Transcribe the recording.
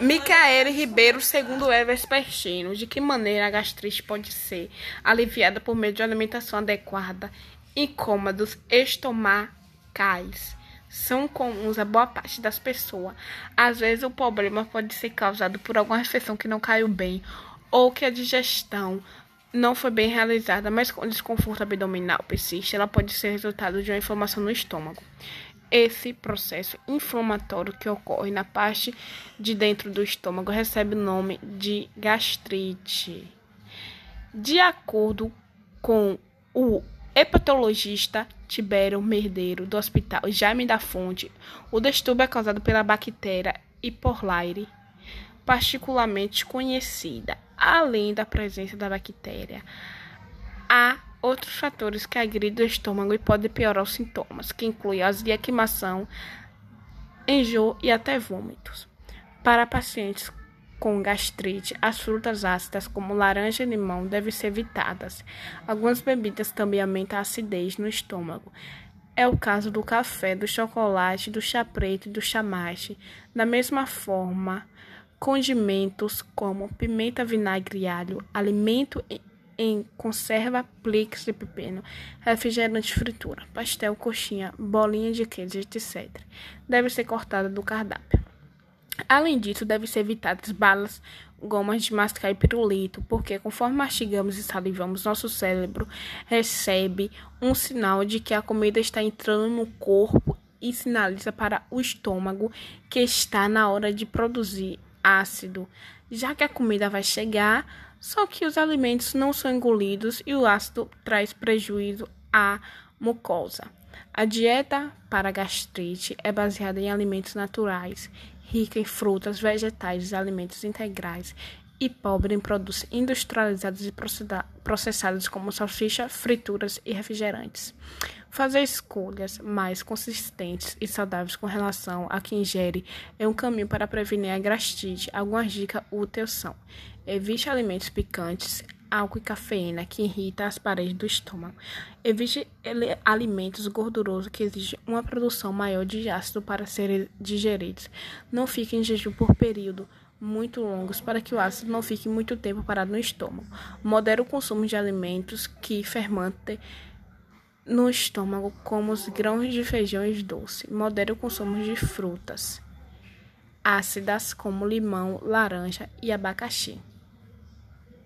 Micaele Ribeiro, segundo Evers Pertino, de que maneira a gastrite pode ser aliviada por meio de alimentação adequada e cômodos estomacais? São comuns a boa parte das pessoas. Às vezes o problema pode ser causado por alguma refeição que não caiu bem ou que a digestão não foi bem realizada, mas quando o desconforto abdominal persiste, ela pode ser resultado de uma inflamação no estômago. Esse processo inflamatório que ocorre na parte de dentro do estômago recebe o nome de gastrite. De acordo com o hepatologista Tibério Merdeiro do Hospital Jaime da Fonte, o distúrbio é causado pela bactéria E. coli, particularmente conhecida. Além da presença da bactéria, há outros fatores que agridem o estômago e podem piorar os sintomas, que incluem azia, queimação, enjoo e até vômitos. Para pacientes com gastrite, as frutas ácidas, como laranja e limão, devem ser evitadas. Algumas bebidas também aumentam a acidez no estômago. É o caso do café, do chocolate, do chá preto e do chamache. Da mesma forma, condimentos como pimenta, vinagre e alho, alimento em conserva, pliques de pepino, refrigerante fritura, pastel, coxinha, bolinha de queijo, etc. Deve ser cortada do cardápio. Além disso, deve ser evitadas balas, gomas de mascar e pirulito, porque conforme mastigamos e salivamos, nosso cérebro recebe um sinal de que a comida está entrando no corpo e sinaliza para o estômago que está na hora de produzir ácido, já que a comida vai chegar só que os alimentos não são engolidos e o ácido traz prejuízo à mucosa. A dieta para gastrite é baseada em alimentos naturais, rica em frutas, vegetais e alimentos integrais e pobre em produtos industrializados e processados como salsicha, frituras e refrigerantes. Fazer escolhas mais consistentes e saudáveis com relação a que ingere é um caminho para prevenir a gastrite. Algumas dicas úteis são: evite alimentos picantes, álcool e cafeína que irritam as paredes do estômago. Evite alimentos gordurosos que exigem uma produção maior de ácido para serem digeridos. Não fique em jejum por período muito longos para que o ácido não fique muito tempo parado no estômago. Modere o consumo de alimentos que fermentem no estômago, como os grãos de feijão e doce. Modere o consumo de frutas ácidas, como limão, laranja e abacaxi.